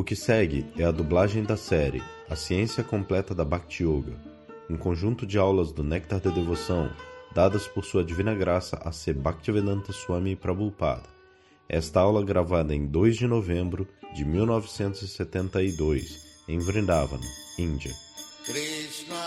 O que segue é a dublagem da série A Ciência Completa da Bhakti Yoga, um conjunto de aulas do Néctar da Devoção dadas por sua divina graça a C. Bhaktivedanta Swami Prabhupada. Esta aula gravada em 2 de novembro de 1972 em Vrindavan, Índia. Krishna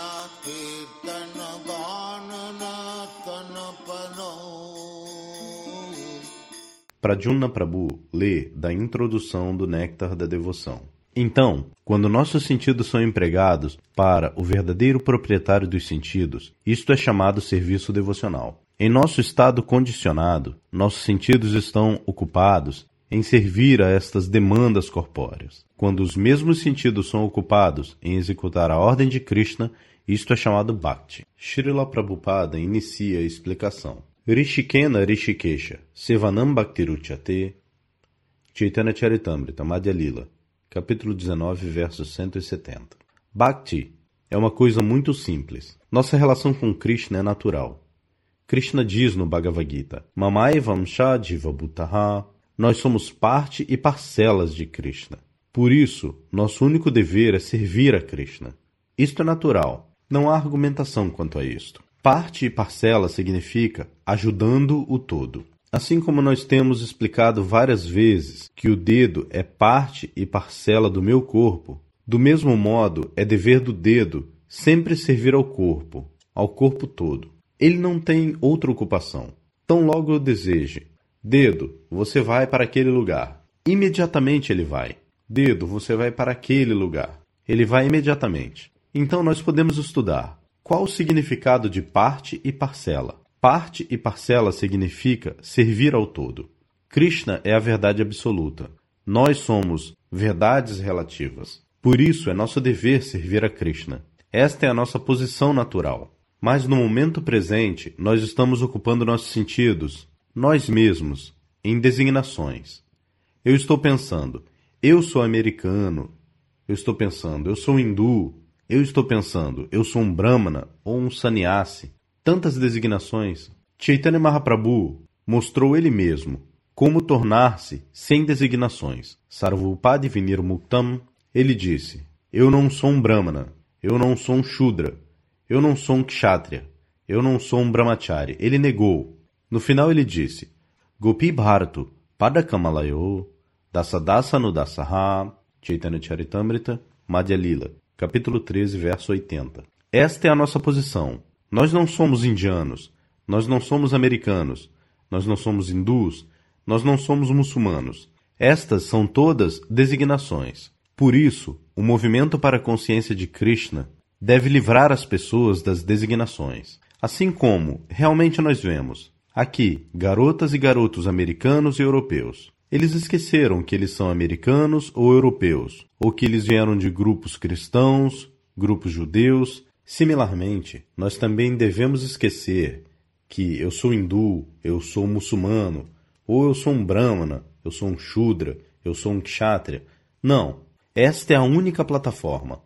Pradyumna Prabhu lê da introdução do Néctar da Devoção. Então, quando nossos sentidos são empregados para o verdadeiro proprietário dos sentidos, isto é chamado serviço devocional. Em nosso estado condicionado, nossos sentidos estão ocupados em servir a estas demandas corpóreas. Quando os mesmos sentidos são ocupados em executar a ordem de Krishna, isto é chamado Bhakti. Srila Prabhupada inicia a explicação. Rishikena Rishikesha, Sevanam Bhaktiruchate, Chaitanya Charitamrita, Madhya Lila, capítulo 19, verso 170. Bhakti é uma coisa muito simples. Nossa relação com Krishna é natural. Krishna diz no Bhagavad Gita, Mamai Vamsha Jiva Bhutaha, nós somos parte e parcelas de Krishna. Por isso, nosso único dever é servir a Krishna. Isto é natural. Não há argumentação quanto a isto. Parte e parcela significa ajudando o todo. Assim como nós temos explicado várias vezes que o dedo é parte e parcela do meu corpo, do mesmo modo é dever do dedo sempre servir ao corpo, ao corpo todo. Ele não tem outra ocupação. Tão logo eu deseje, dedo, você vai para aquele lugar. Imediatamente ele vai. Dedo, você vai para aquele lugar. Ele vai imediatamente. Então nós podemos estudar qual o significado de parte e parcela? Parte e parcela significa servir ao todo. Krishna é a verdade absoluta. Nós somos verdades relativas. Por isso é nosso dever servir a Krishna. Esta é a nossa posição natural. Mas no momento presente, nós estamos ocupando nossos sentidos, nós mesmos, em designações. Eu estou pensando, eu sou americano. Eu estou pensando, eu sou hindu. Eu estou pensando, eu sou um Brahmana ou um sannyasi. Tantas designações. Chaitanya Mahaprabhu mostrou ele mesmo como tornar-se sem designações. Sarvupadi Vinir Muktam, ele disse: Eu não sou um Brahmana, eu não sou um Shudra, eu não sou um Kshatriya, eu não sou um Brahmachari. Ele negou. No final ele disse: Gopi Bharatu Padakamalayo Dasadasa no Dasaha Chaitanya Charitamrita Madhya Lila capítulo 13, verso 80. Esta é a nossa posição. Nós não somos indianos, nós não somos americanos, nós não somos hindus, nós não somos muçulmanos. Estas são todas designações. Por isso, o movimento para a consciência de Krishna deve livrar as pessoas das designações. Assim como realmente nós vemos aqui garotas e garotos americanos e europeus. Eles esqueceram que eles são americanos ou europeus, ou que eles vieram de grupos cristãos, grupos judeus. Similarmente, nós também devemos esquecer que eu sou hindu, eu sou muçulmano, ou eu sou um brahmana, eu sou um shudra, eu sou um kshatriya. Não, esta é a única plataforma.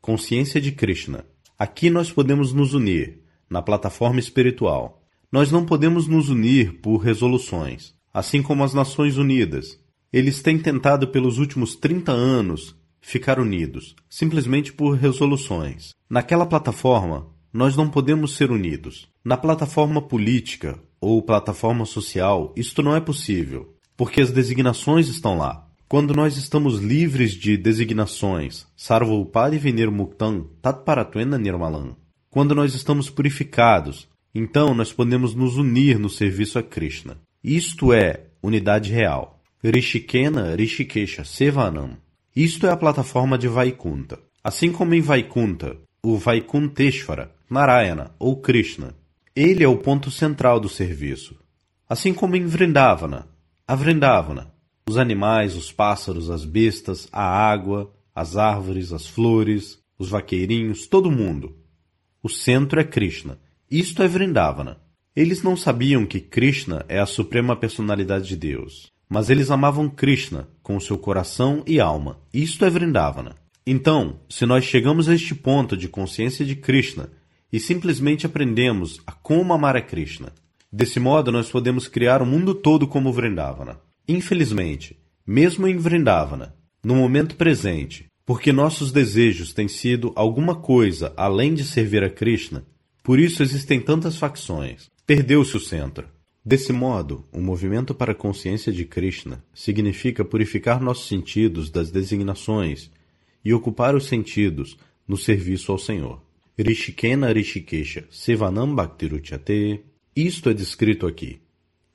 Consciência de Krishna. Aqui nós podemos nos unir, na plataforma espiritual. Nós não podemos nos unir por resoluções assim como as Nações Unidas. Eles têm tentado pelos últimos 30 anos ficar unidos, simplesmente por resoluções. Naquela plataforma, nós não podemos ser unidos. Na plataforma política ou plataforma social, isto não é possível, porque as designações estão lá. Quando nós estamos livres de designações, Sarvopadi Venir Muktam Tatparatuena Nirmalam, quando nós estamos purificados, então nós podemos nos unir no serviço a Krishna. Isto é unidade real. Rishikena Rishikesha Sevanam. Isto é a plataforma de Vaikunta. Assim como em Vaikunta, o Vaikunteshvara, Narayana ou Krishna, ele é o ponto central do serviço. Assim como em Vrindavana, a Vrindavana, os animais, os pássaros, as bestas, a água, as árvores, as flores, os vaqueirinhos, todo mundo. O centro é Krishna. Isto é Vrindavana. Eles não sabiam que Krishna é a suprema personalidade de Deus, mas eles amavam Krishna com seu coração e alma. Isto é Vrindavana. Então, se nós chegamos a este ponto de consciência de Krishna e simplesmente aprendemos a como amar a Krishna, desse modo nós podemos criar o mundo todo como Vrindavana. Infelizmente, mesmo em Vrindavana, no momento presente, porque nossos desejos têm sido alguma coisa além de servir a Krishna, por isso existem tantas facções. Perdeu-se o centro. Desse modo, o movimento para a consciência de Krishna significa purificar nossos sentidos das designações e ocupar os sentidos no serviço ao Senhor. Rishikena Rishikesha Sevanam Bhaktiruchate. Isto é descrito aqui.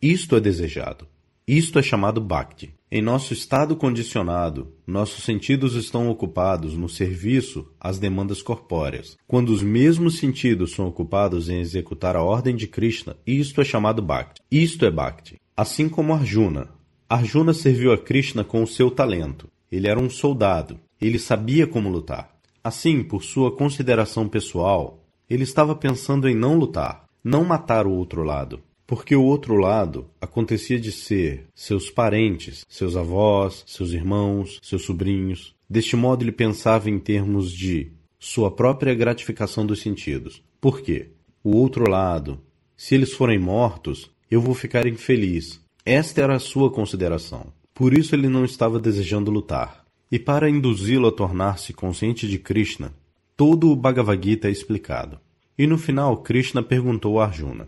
Isto é desejado. Isto é chamado Bhakti. Em nosso estado condicionado, nossos sentidos estão ocupados no serviço às demandas corpóreas. Quando os mesmos sentidos são ocupados em executar a ordem de Krishna, isto é chamado Bhakti. Isto é Bhakti. Assim como Arjuna. Arjuna serviu a Krishna com o seu talento. Ele era um soldado. Ele sabia como lutar. Assim, por sua consideração pessoal, ele estava pensando em não lutar, não matar o outro lado porque o outro lado acontecia de ser seus parentes, seus avós, seus irmãos, seus sobrinhos. Deste modo, ele pensava em termos de sua própria gratificação dos sentidos. Por quê? O outro lado, se eles forem mortos, eu vou ficar infeliz. Esta era a sua consideração. Por isso ele não estava desejando lutar. E para induzi-lo a tornar-se consciente de Krishna, todo o Bhagavad Gita é explicado. E no final, Krishna perguntou a Arjuna: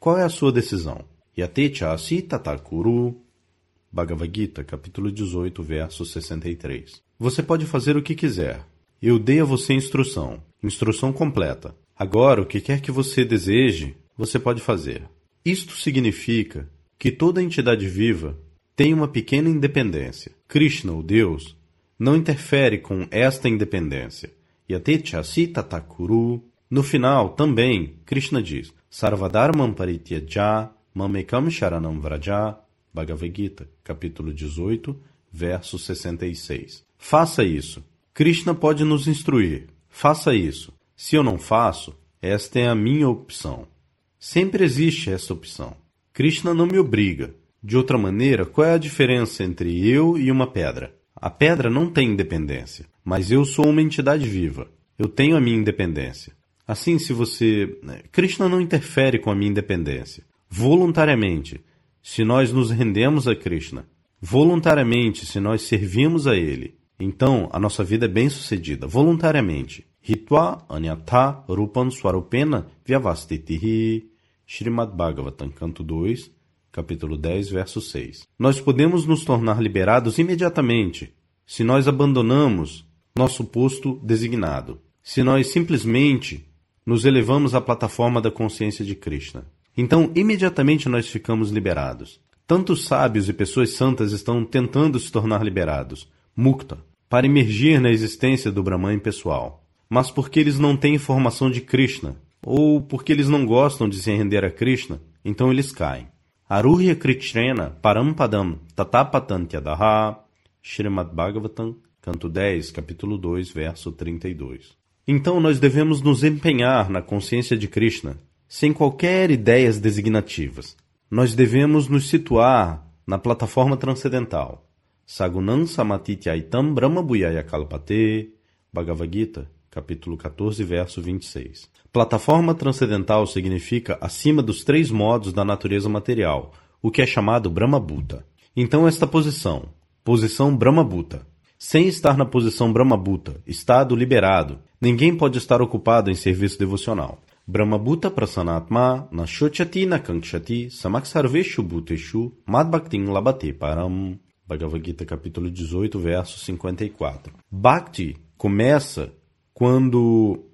qual é a sua decisão? Yatecha asita takuru. Bhagavad Gita, capítulo 18, verso 63. Você pode fazer o que quiser. Eu dei a você instrução, instrução completa. Agora, o que quer que você deseje, você pode fazer. Isto significa que toda entidade viva tem uma pequena independência. Krishna, o Deus, não interfere com esta independência. Yatecha asita takuru. No final, também, Krishna diz: Sarvadharmam parityaja mamekam sharanam vraja. Bhagavad Gita, capítulo 18, verso 66. Faça isso. Krishna pode nos instruir. Faça isso. Se eu não faço, esta é a minha opção. Sempre existe essa opção. Krishna não me obriga. De outra maneira, qual é a diferença entre eu e uma pedra? A pedra não tem independência, mas eu sou uma entidade viva. Eu tenho a minha independência. Assim, se você. Né, Krishna não interfere com a minha independência. Voluntariamente, se nós nos rendemos a Krishna, voluntariamente, se nós servimos a Ele, então a nossa vida é bem sucedida. Voluntariamente. Hitva anyatha rupan swarupena vyavastitihi. Srimad Bhagavatam, canto 2, capítulo 10, verso 6. Nós podemos nos tornar liberados imediatamente se nós abandonamos nosso posto designado. Se nós simplesmente nos elevamos à plataforma da consciência de Krishna. Então, imediatamente nós ficamos liberados. Tantos sábios e pessoas santas estão tentando se tornar liberados, mukta, para emergir na existência do Brahman pessoal. Mas porque eles não têm informação de Krishna, ou porque eles não gostam de se render a Krishna, então eles caem. Aruhya Krichrena Parampadam Tatapatantyadaha Srimad Bhagavatam, canto 10, capítulo 2, verso 32. Então nós devemos nos empenhar na consciência de Krishna, sem qualquer ideias designativas. Nós devemos nos situar na plataforma transcendental. Sagunam Samatityaitam Brahma Bhuyaya Kalpate, Bhagavad Gita, capítulo 14, verso 26. Plataforma transcendental significa acima dos três modos da natureza material, o que é chamado Brahma Bhuta. Então esta posição, posição Brahma Bhuta, sem estar na posição Brahmabhuta, estado liberado, ninguém pode estar ocupado em serviço devocional. Brahmabhuta prasanatma nashochati nakankshati samaksarveshu bhuteshu madbhaktin labate param. Bhagavad Gita capítulo 18, verso 54. Bhakti começa quando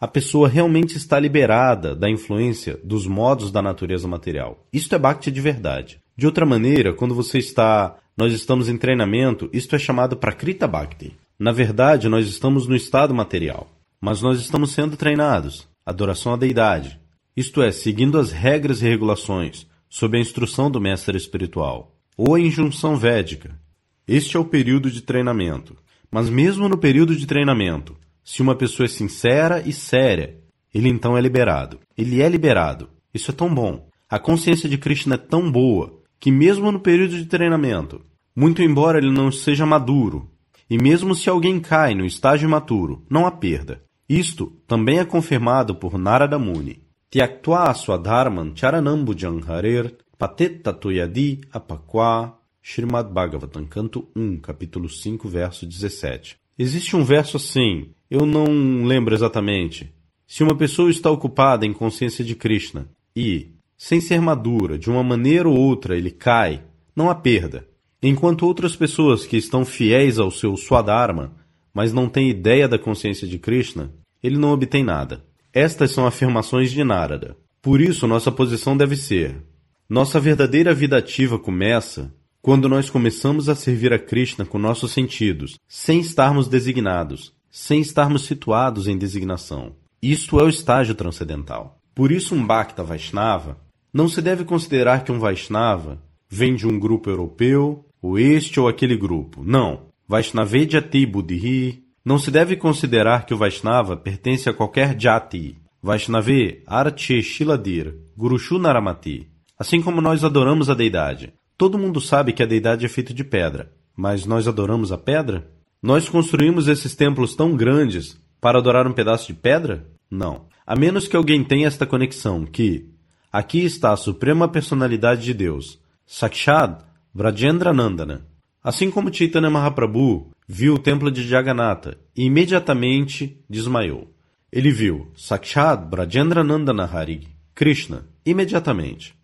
a pessoa realmente está liberada da influência dos modos da natureza material. Isto é Bhakti de verdade. De outra maneira, quando você está nós estamos em treinamento, isto é chamado Prakrita Bhakti. Na verdade, nós estamos no estado material, mas nós estamos sendo treinados, adoração à deidade, isto é, seguindo as regras e regulações, sob a instrução do mestre espiritual, ou a injunção védica. Este é o período de treinamento. Mas mesmo no período de treinamento, se uma pessoa é sincera e séria, ele então é liberado. Ele é liberado. Isso é tão bom. A consciência de Krishna é tão boa que, mesmo no período de treinamento, muito embora ele não seja maduro, e mesmo se alguém cai no estágio imaturo, não há perda. Isto também é confirmado por Narada Muni. Tyaktva swadharman charanambujan harer patetta tuyadi apakwa Srimad Bhagavatam, canto 1, capítulo 5, verso 17. Existe um verso assim, eu não lembro exatamente. Se uma pessoa está ocupada em consciência de Krishna e, sem ser madura, de uma maneira ou outra ele cai, não há perda. Enquanto outras pessoas que estão fiéis ao seu Swadharma, mas não têm ideia da consciência de Krishna, ele não obtém nada. Estas são afirmações de Narada. Por isso, nossa posição deve ser: nossa verdadeira vida ativa começa quando nós começamos a servir a Krishna com nossos sentidos, sem estarmos designados, sem estarmos situados em designação. Isto é o estágio transcendental. Por isso, um Bhakta Vaishnava não se deve considerar que um Vaishnava vem de um grupo europeu, ou este ou aquele grupo. Não. Vaishnavejati Buddhi. Não se deve considerar que o Vaishnava pertence a qualquer jati. Vaishnave Arche Shiladir, Gurushu Naramati. Assim como nós adoramos a deidade, Todo mundo sabe que a deidade é feita de pedra, mas nós adoramos a pedra? Nós construímos esses templos tão grandes para adorar um pedaço de pedra? Não. A menos que alguém tenha esta conexão que aqui está a suprema personalidade de Deus, Sakshad Vrajendra Nandana. Assim como Chaitanya Mahaprabhu viu o templo de Jagannatha e imediatamente desmaiou. Ele viu Sakshad Vrajendra Nandana Hari, Krishna, imediatamente.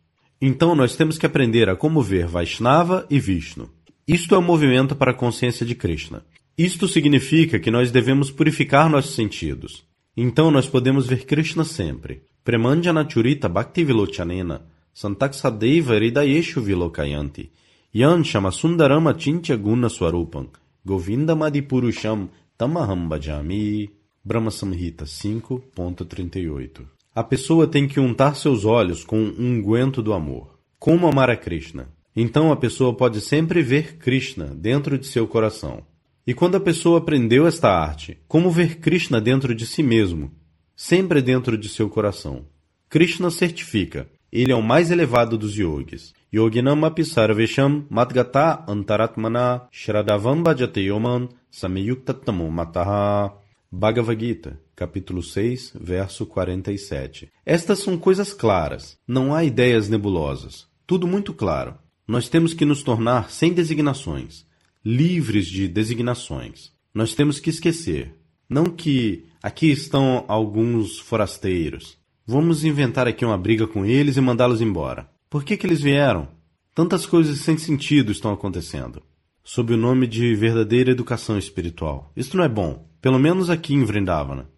Então nós temos que aprender a como ver Vaishnava e Vishnu. Isto é o um movimento para a consciência de Krishna. Isto significa que nós devemos purificar nossos sentidos. Então nós podemos ver Krishna sempre. Premandjana Churita Bhakti Vilochanena Santaksadeva Ridayeshu Vilokayanti Yan Shamasundarama Chintya Guna Swarupam Govinda Madipurusham Tamaham Bhajami Brahma Samhita 5.38 a pessoa tem que untar seus olhos com um unguento do amor. Como amar a Krishna? Então a pessoa pode sempre ver Krishna dentro de seu coração. E quando a pessoa aprendeu esta arte, como ver Krishna dentro de si mesmo, sempre dentro de seu coração? Krishna certifica, ele é o mais elevado dos yogis. Yoginam apisarvesham matgata antaratmana shradavam bhajate yoman samyuktatamo mataha. Bhagavad Gita, capítulo 6, verso 47. Estas são coisas claras, não há ideias nebulosas. Tudo muito claro. Nós temos que nos tornar sem designações, livres de designações. Nós temos que esquecer. Não que aqui estão alguns forasteiros. Vamos inventar aqui uma briga com eles e mandá-los embora. Por que, que eles vieram? Tantas coisas sem sentido estão acontecendo. Sob o nome de verdadeira educação espiritual. Isto não é bom. Pelo menos aqui em Vrindavana.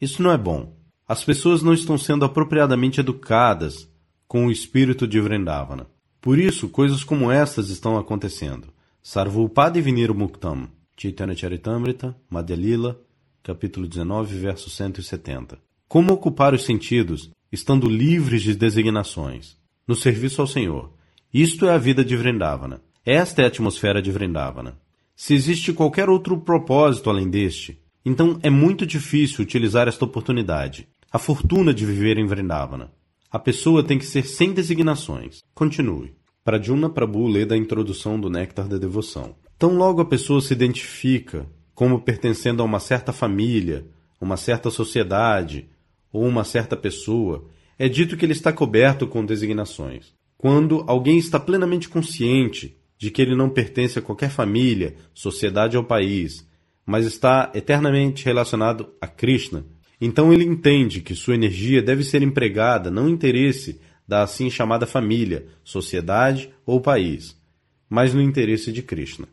Isso não é bom. As pessoas não estão sendo apropriadamente educadas com o espírito de Vrindavana. Por isso, coisas como estas estão acontecendo. Sarvupadi Vinir Muktam, Chaitanya Charitamrita, Madhya capítulo 19, verso 170. Como ocupar os sentidos, estando livres de designações, no serviço ao Senhor. Isto é a vida de Vrindavana. Esta é a atmosfera de Vrindavana. Se existe qualquer outro propósito além deste, então é muito difícil utilizar esta oportunidade, a fortuna de viver em Vrindavana. A pessoa tem que ser sem designações. Continue. Pradyumna Prabhu lê da introdução do Néctar da Devoção. Tão logo a pessoa se identifica como pertencendo a uma certa família, uma certa sociedade ou uma certa pessoa, é dito que ele está coberto com designações. Quando alguém está plenamente consciente de que ele não pertence a qualquer família, sociedade ou país, mas está eternamente relacionado a Krishna. Então ele entende que sua energia deve ser empregada não interesse da assim chamada família, sociedade ou país, mas no interesse de Krishna.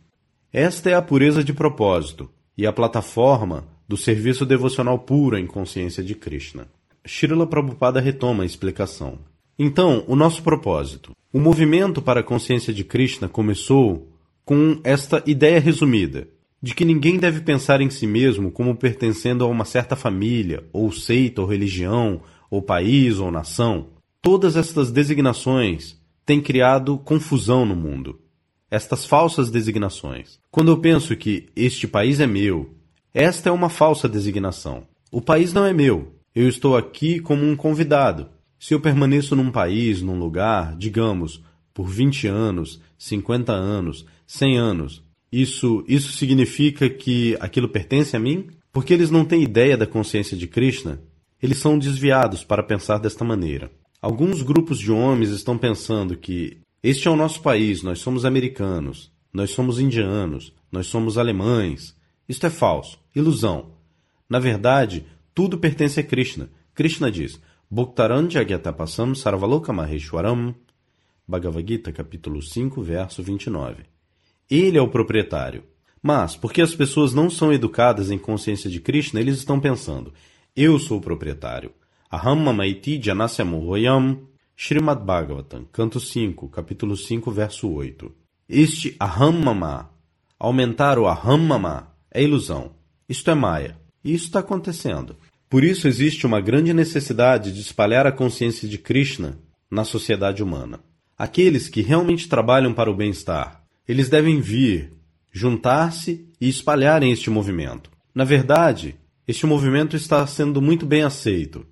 Esta é a pureza de propósito e a plataforma do serviço devocional puro em consciência de Krishna. Srila Prabhupada retoma a explicação. Então, o nosso propósito. O movimento para a consciência de Krishna começou com esta ideia resumida de que ninguém deve pensar em si mesmo como pertencendo a uma certa família, ou seita, ou religião, ou país, ou nação. Todas estas designações têm criado confusão no mundo. Estas falsas designações. Quando eu penso que este país é meu, esta é uma falsa designação. O país não é meu. Eu estou aqui como um convidado. Se eu permaneço num país, num lugar, digamos, por 20 anos, 50 anos, 100 anos, isso, isso significa que aquilo pertence a mim? Porque eles não têm ideia da consciência de Krishna, eles são desviados para pensar desta maneira. Alguns grupos de homens estão pensando que Este é o nosso país, nós somos americanos, nós somos indianos, nós somos alemães. Isto é falso, ilusão. Na verdade, tudo pertence a Krishna. Krishna diz: Bhaktaran Jagyatapasam Sarvaloka Maheshwaram. Bhagavad Gita, capítulo 5, verso 29. Ele é o proprietário. Mas, porque as pessoas não são educadas em consciência de Krishna, eles estão pensando: eu sou o proprietário. Aham Mamaiti Janasyamuhoyam. Srimad Bhagavatam, canto 5, capítulo 5, verso 8. Este Aham Mama, aumentar o Aham Mama, é ilusão. Isto é Maya. E isso está acontecendo. Por isso existe uma grande necessidade de espalhar a consciência de Krishna na sociedade humana. Aqueles que realmente trabalham para o bem-estar, eles devem vir, juntar-se e espalharem este movimento. Na verdade, este movimento está sendo muito bem aceito.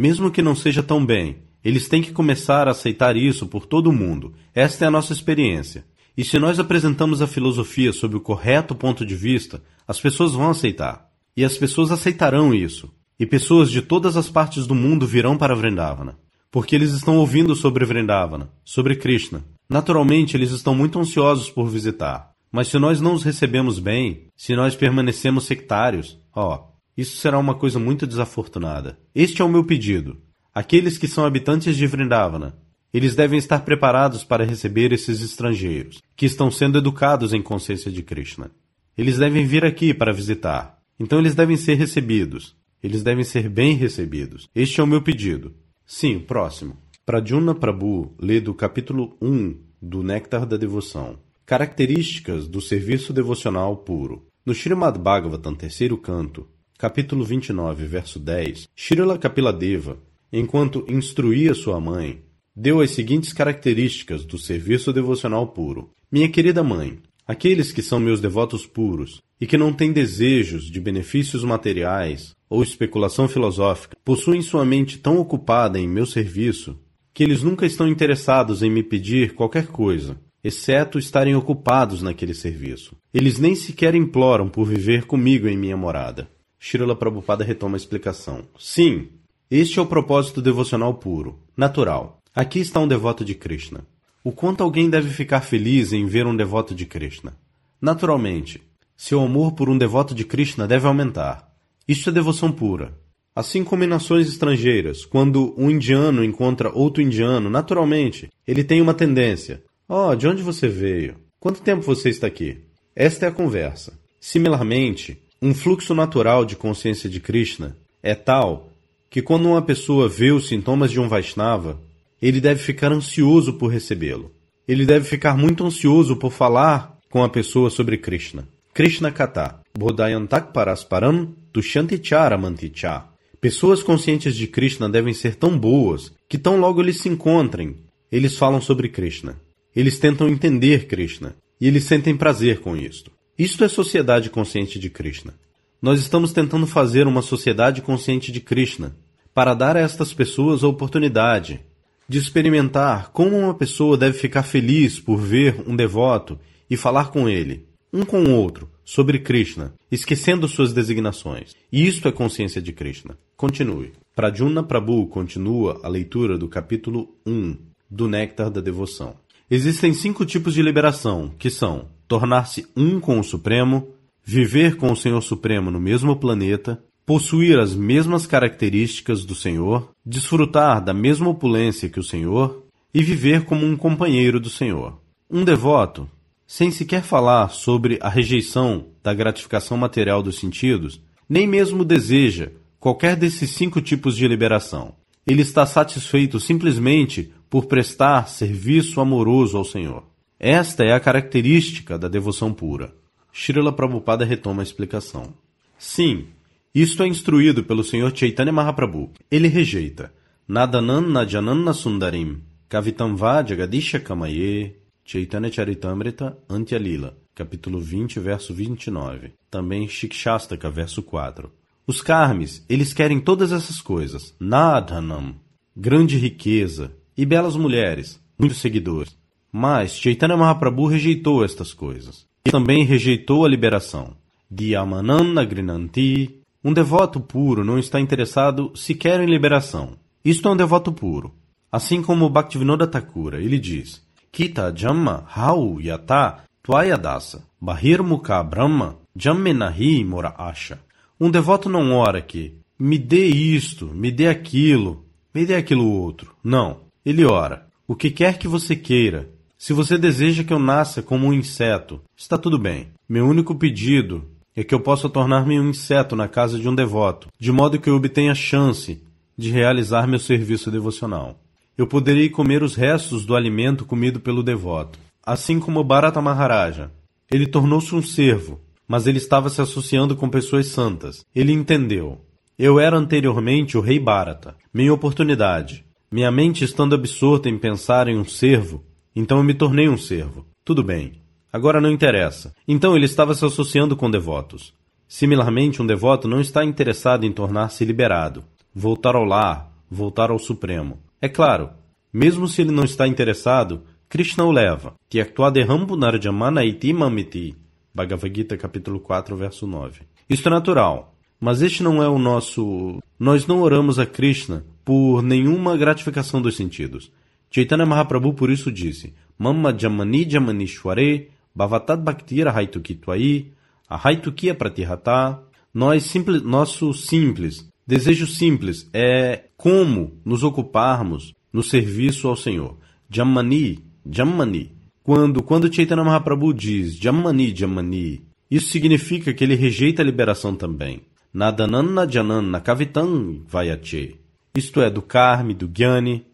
Mesmo que não seja tão bem, eles têm que começar a aceitar isso por todo mundo. Esta é a nossa experiência. E se nós apresentamos a filosofia sob o correto ponto de vista, as pessoas vão aceitar. E as pessoas aceitarão isso. E pessoas de todas as partes do mundo virão para Vrindavana. Porque eles estão ouvindo sobre Vrindavana, sobre Krishna. Naturalmente, eles estão muito ansiosos por visitar. Mas se nós não os recebemos bem, se nós permanecemos sectários, ó, isso será uma coisa muito desafortunada. Este é o meu pedido. Aqueles que são habitantes de Vrindavana, eles devem estar preparados para receber esses estrangeiros, que estão sendo educados em consciência de Krishna. Eles devem vir aqui para visitar. Então eles devem ser recebidos. Eles devem ser bem recebidos. Este é o meu pedido. Sim, próximo. Pradyumna Prabhu lê do capítulo 1 do Néctar da Devoção. Características do serviço devocional puro. No Srimad Bhagavatam, terceiro canto, capítulo 29, verso 10, Srila Kapiladeva enquanto instruía sua mãe, deu as seguintes características do serviço devocional puro. Minha querida mãe, aqueles que são meus devotos puros e que não têm desejos de benefícios materiais ou especulação filosófica, possuem sua mente tão ocupada em meu serviço que eles nunca estão interessados em me pedir qualquer coisa, exceto estarem ocupados naquele serviço. Eles nem sequer imploram por viver comigo em minha morada. Shirla Prabhupada retoma a explicação. Sim, este é o propósito devocional puro, natural. Aqui está um devoto de Krishna. O quanto alguém deve ficar feliz em ver um devoto de Krishna? Naturalmente, seu amor por um devoto de Krishna deve aumentar. Isto é devoção pura. Assim como em nações estrangeiras, quando um indiano encontra outro indiano, naturalmente, ele tem uma tendência. Oh, de onde você veio? Quanto tempo você está aqui? Esta é a conversa. Similarmente, um fluxo natural de consciência de Krishna é tal que quando uma pessoa vê os sintomas de um Vaishnava, ele deve ficar ansioso por recebê-lo. Ele deve ficar muito ansioso por falar com a pessoa sobre Krishna. Krishna Kata, Bodhayantak Parasparam Tushyantichara Manticha. Pessoas conscientes de Krishna devem ser tão boas que tão logo eles se encontrem, eles falam sobre Krishna. Eles tentam entender Krishna e eles sentem prazer com isto. Isto é sociedade consciente de Krishna. Nós estamos tentando fazer uma sociedade consciente de Krishna, para dar a estas pessoas a oportunidade de experimentar como uma pessoa deve ficar feliz por ver um devoto e falar com ele, um com o outro, sobre Krishna, esquecendo suas designações. E isto é consciência de Krishna. Continue. Pradyumna Prabhu continua a leitura do capítulo 1 do Néctar da Devoção. Existem cinco tipos de liberação, que são tornar-se um com o Supremo, viver com o Senhor Supremo no mesmo planeta, possuir as mesmas características do Senhor, desfrutar da mesma opulência que o Senhor e viver como um companheiro do Senhor. Um devoto, sem sequer falar sobre a rejeição da gratificação material dos sentidos, nem mesmo deseja qualquer desses cinco tipos de liberação. Ele está satisfeito simplesmente por prestar serviço amoroso ao Senhor. Esta é a característica da devoção pura. Srila Prabhupada retoma a explicação. Sim, isto é instruído pelo Sr. Chaitanya Mahaprabhu. Ele rejeita Nadanan Najananna Sundarim Kavitam Jagadisha Kamaye Chaitanya Charitamrita Antyalila capítulo 20, verso 29. Também Shikshastaka, verso 4. Os karmis, eles querem todas essas coisas. Nadhanam, grande riqueza e belas mulheres, muitos seguidores. Mas Chaitanya Mahaprabhu rejeitou estas coisas e também rejeitou a liberação. Diamananda Grinanti. Um devoto puro não está interessado sequer em liberação. Isto é um devoto puro. Assim como Bhaktivinoda Thakura, ele diz: Kita Jamma Hau Yata Tvayadasa Bahirmukha Brahma Jammenahi Mora Asha. Um devoto não ora que me dê isto, me dê aquilo, me dê aquilo outro. Não. Ele ora. O que quer que você queira. Se você deseja que eu nasça como um inseto, está tudo bem. Meu único pedido é que eu possa tornar-me um inseto na casa de um devoto, de modo que eu obtenha chance de realizar meu serviço devocional. Eu poderei comer os restos do alimento comido pelo devoto, assim como Bharata Maharaja. Ele tornou-se um servo, mas ele estava se associando com pessoas santas. Ele entendeu. Eu era anteriormente o rei Bharata. Minha oportunidade. Minha mente estando absorta em pensar em um servo, então eu me tornei um servo. Tudo bem. Agora não interessa. Então ele estava se associando com devotos. Similarmente, um devoto não está interessado em tornar-se liberado, voltar ao lar, voltar ao Supremo. É claro, mesmo se ele não está interessado, Krishna o leva. Tyaktuadehambu narjamana iti mamiti. Bhagavad Gita, capítulo 4, verso 9. Isto é natural, mas este não é o nosso... Nós não oramos a Krishna por nenhuma gratificação dos sentidos. Chaitanya Mahaprabhu por isso disse, Mamma Jamani Jamanishware Bhavatat Bhaktira Haitukitwai Ahaitukia Pratihata Nós simples, nosso simples, desejo simples é como nos ocuparmos no serviço ao Senhor. Jamani, Jamani. Quando, quando Chaitanya Mahaprabhu diz Jamani, Jamani, isso significa que ele rejeita a liberação também. Nadanana Janana Kavitam Vayache. Isto é, do Karma, do Gyani,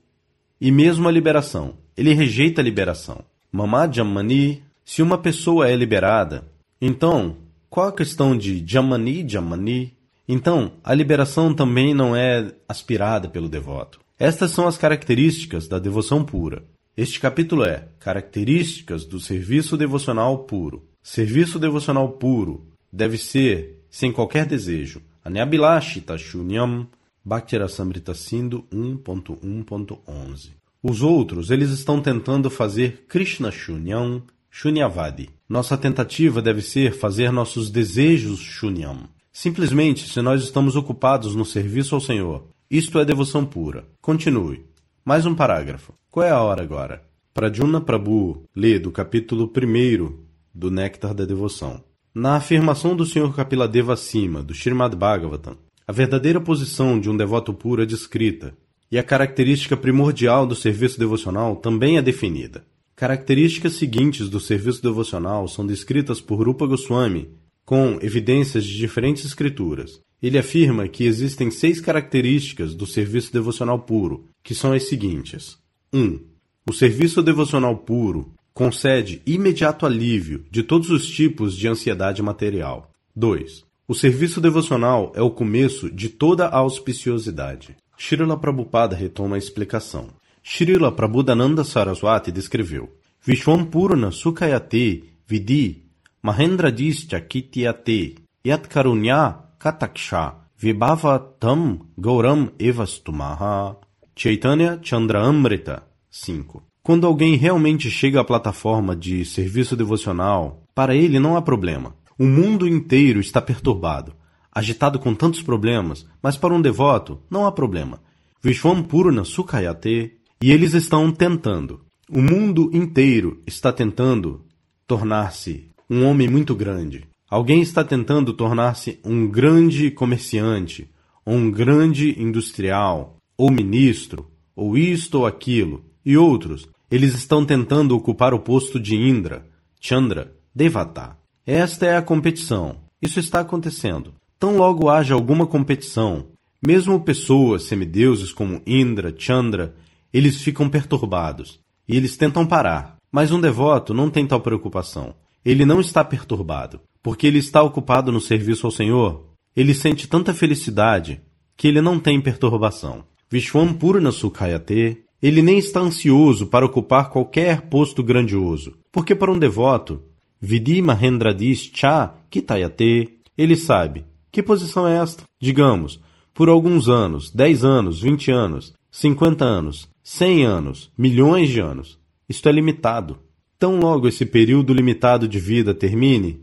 e mesmo a liberação. Ele rejeita a liberação. Mama Jamani, se uma pessoa é liberada, então, qual a questão de Jamani, Jamani? Então, a liberação também não é aspirada pelo devoto. Estas são as características da devoção pura. Este capítulo é Características do Serviço Devocional Puro. Serviço devocional puro deve ser sem qualquer desejo. Anyabilashita Shunyam Bhaktirasamrita Sindhu 1.1.11 Os outros, eles estão tentando fazer Krishna Shunyam Shunyavadi. Nossa tentativa deve ser fazer nossos desejos Shunyam. Simplesmente, se nós estamos ocupados no serviço ao Senhor, isto é devoção pura. Continue. Mais um parágrafo. Qual é a hora agora? Pradyumna Prabhu lê do capítulo 1 do Néctar da Devoção. Na afirmação do Sr. Kapiladeva acima, do Srimad Bhagavatam, a verdadeira posição de um devoto puro é descrita, e a característica primordial do serviço devocional também é definida. Características seguintes do serviço devocional são descritas por Rupa Goswami com evidências de diferentes escrituras. Ele afirma que existem seis características do serviço devocional puro, que são as seguintes: 1. Um, o serviço devocional puro concede imediato alívio de todos os tipos de ansiedade material. 2. O serviço devocional é o começo de toda a auspiciosidade. Srila Prabhupada retoma a explicação. Srila Prabhudananda Saraswati descreveu: Vishwampurna Sukhayate Vidi Mahendradischa Kityate Yatkarunya Kataksha Vibhavatam Gauram Evastumaha Chaitanya Chandramrita 5 quando alguém realmente chega à plataforma de serviço devocional, para ele não há problema. O mundo inteiro está perturbado, agitado com tantos problemas, mas para um devoto não há problema. Vishwam Purna Sukhayate, e eles estão tentando. O mundo inteiro está tentando tornar-se um homem muito grande. Alguém está tentando tornar-se um grande comerciante, ou um grande industrial, ou ministro, ou isto ou aquilo, e outros eles estão tentando ocupar o posto de Indra, Chandra, Devata. Esta é a competição. Isso está acontecendo. Tão logo haja alguma competição, mesmo pessoas, semideuses como Indra, Chandra, eles ficam perturbados e eles tentam parar. Mas um devoto não tem tal preocupação. Ele não está perturbado, porque ele está ocupado no serviço ao Senhor. Ele sente tanta felicidade que ele não tem perturbação. Vishwam Purna Sukhayate ele nem está ansioso para ocupar qualquer posto grandioso, porque para um devoto, Vidi Mahendradish Cha Kitayate, ele sabe que posição é esta. Digamos, por alguns anos, 10 anos, 20 anos, 50 anos, 100 anos, milhões de anos. Isto é limitado. Tão logo esse período limitado de vida termine,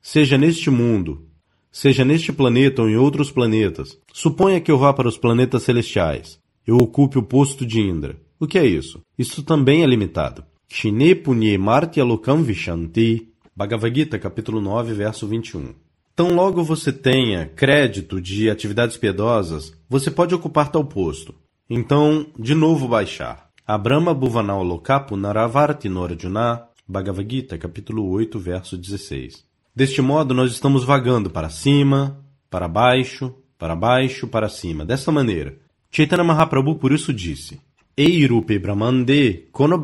seja neste mundo, seja neste planeta ou em outros planetas, suponha que eu vá para os planetas celestiais eu ocupe o posto de Indra. O que é isso? Isso também é limitado. Kshine punye martya lokam vishanti. Bhagavad Gita, capítulo 9, verso 21. Tão logo você tenha crédito de atividades piedosas, você pode ocupar tal posto. Então, de novo baixar. Abrama Bhuvanao Lokapu Naravarti Bhagavad Gita, capítulo 8, verso 16. Deste modo, nós estamos vagando para cima, para baixo, para baixo, para cima. Dessa maneira, Chaitanya Mahaprabhu por isso disse: Ei Rupe Brahmande Kono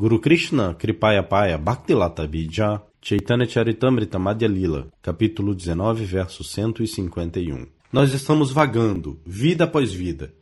Guru Krishna Kripaya Paya Bhaktilata Bija Chaitanya Charitamrita Madhya Lila, capítulo 19, verso 151. Nós estamos vagando, vida após vida,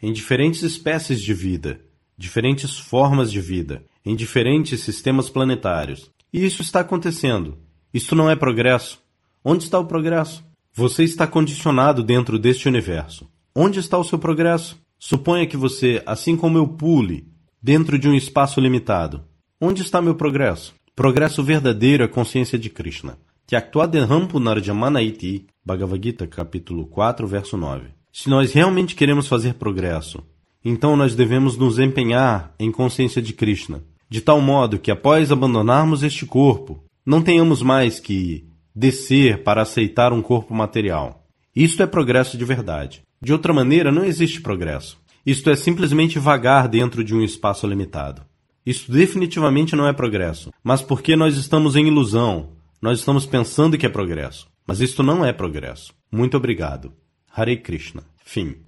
em diferentes espécies de vida, diferentes formas de vida, em diferentes sistemas planetários. E isso está acontecendo. Isto não é progresso. Onde está o progresso? Você está condicionado dentro deste universo. Onde está o seu progresso? Suponha que você, assim como eu, pule dentro de um espaço limitado. Onde está meu progresso? Progresso verdadeiro é consciência de Krishna. Tyaktuadeham Narjamanaiti, Bhagavad Gita, capítulo 4, verso 9. Se nós realmente queremos fazer progresso, então nós devemos nos empenhar em consciência de Krishna, de tal modo que após abandonarmos este corpo, não tenhamos mais que descer para aceitar um corpo material. Isto é progresso de verdade. De outra maneira, não existe progresso. Isto é simplesmente vagar dentro de um espaço limitado. Isto definitivamente não é progresso, mas porque nós estamos em ilusão, nós estamos pensando que é progresso. Mas isto não é progresso. Muito obrigado. Hare Krishna. Fim.